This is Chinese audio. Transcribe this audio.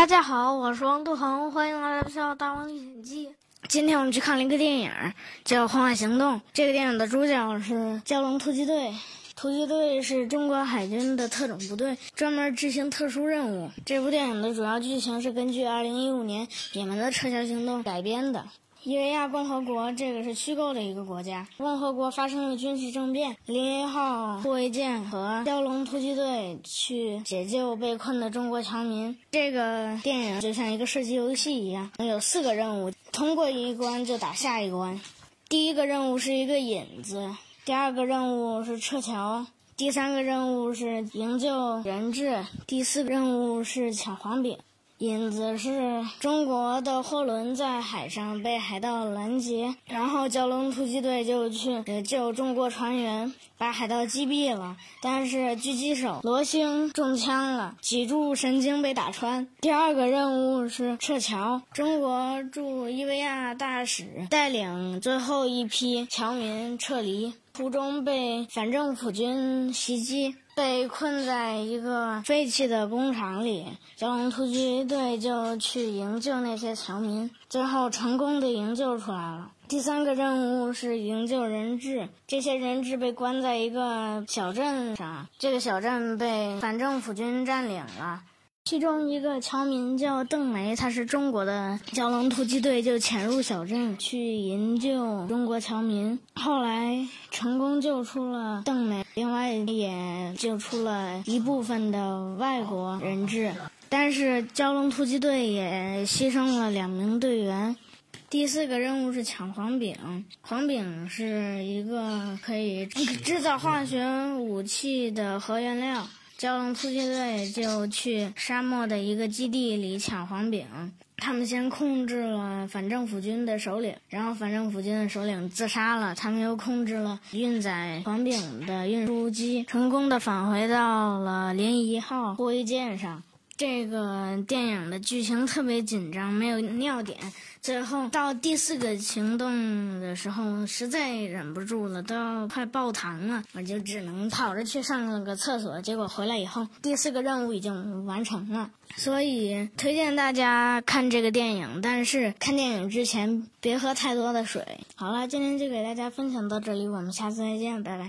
大家好，我是王杜恒，欢迎来到《笑大王历险记》。今天我们去看了一个电影，叫《荒野行动》。这个电影的主角是蛟龙突击队。突击队是中国海军的特种部队，专门执行特殊任务。这部电影的主要剧情是根据2015年你们的撤侨行动改编的。伊维亚共和国这个是虚构的一个国家。共和国发生了军事政变，零一号护卫舰和蛟龙突击队去解救被困的中国侨民。这个电影就像一个射击游戏一样，有四个任务，通过一关就打下一关。第一个任务是一个引子。第二个任务是撤侨，第三个任务是营救人质，第四个任务是抢黄饼。引子是中国的货轮在海上被海盗拦截，然后蛟龙突击队就去救中国船员，把海盗击毙了。但是狙击手罗星中枪了，脊柱神经被打穿。第二个任务是撤侨，中国驻伊维亚大使带领最后一批侨民撤离。途中被反政府军袭击，被困在一个废弃的工厂里。蛟龙突击队就去营救那些侨民，最后成功的营救出来了。第三个任务是营救人质，这些人质被关在一个小镇上，这个小镇被反政府军占领了。其中一个侨民叫邓梅，他是中国的蛟龙突击队，就潜入小镇去营救中国侨民，后来成功救出了邓梅，另外也救出了一部分的外国人质，但是蛟龙突击队也牺牲了两名队员。第四个任务是抢黄饼，黄饼是一个可以制造化学武器的核原料。蛟龙突击队就去沙漠的一个基地里抢黄饼。他们先控制了反政府军的首领，然后反政府军的首领自杀了。他们又控制了运载黄饼的运输机，成功的返回到了临沂号护卫舰上。这个电影的剧情特别紧张，没有尿点。最后到第四个行动的时候，实在忍不住了，都要快爆糖了，我就只能跑着去上了个厕所。结果回来以后，第四个任务已经完成了。所以推荐大家看这个电影，但是看电影之前别喝太多的水。好了，今天就给大家分享到这里，我们下次再见，拜拜。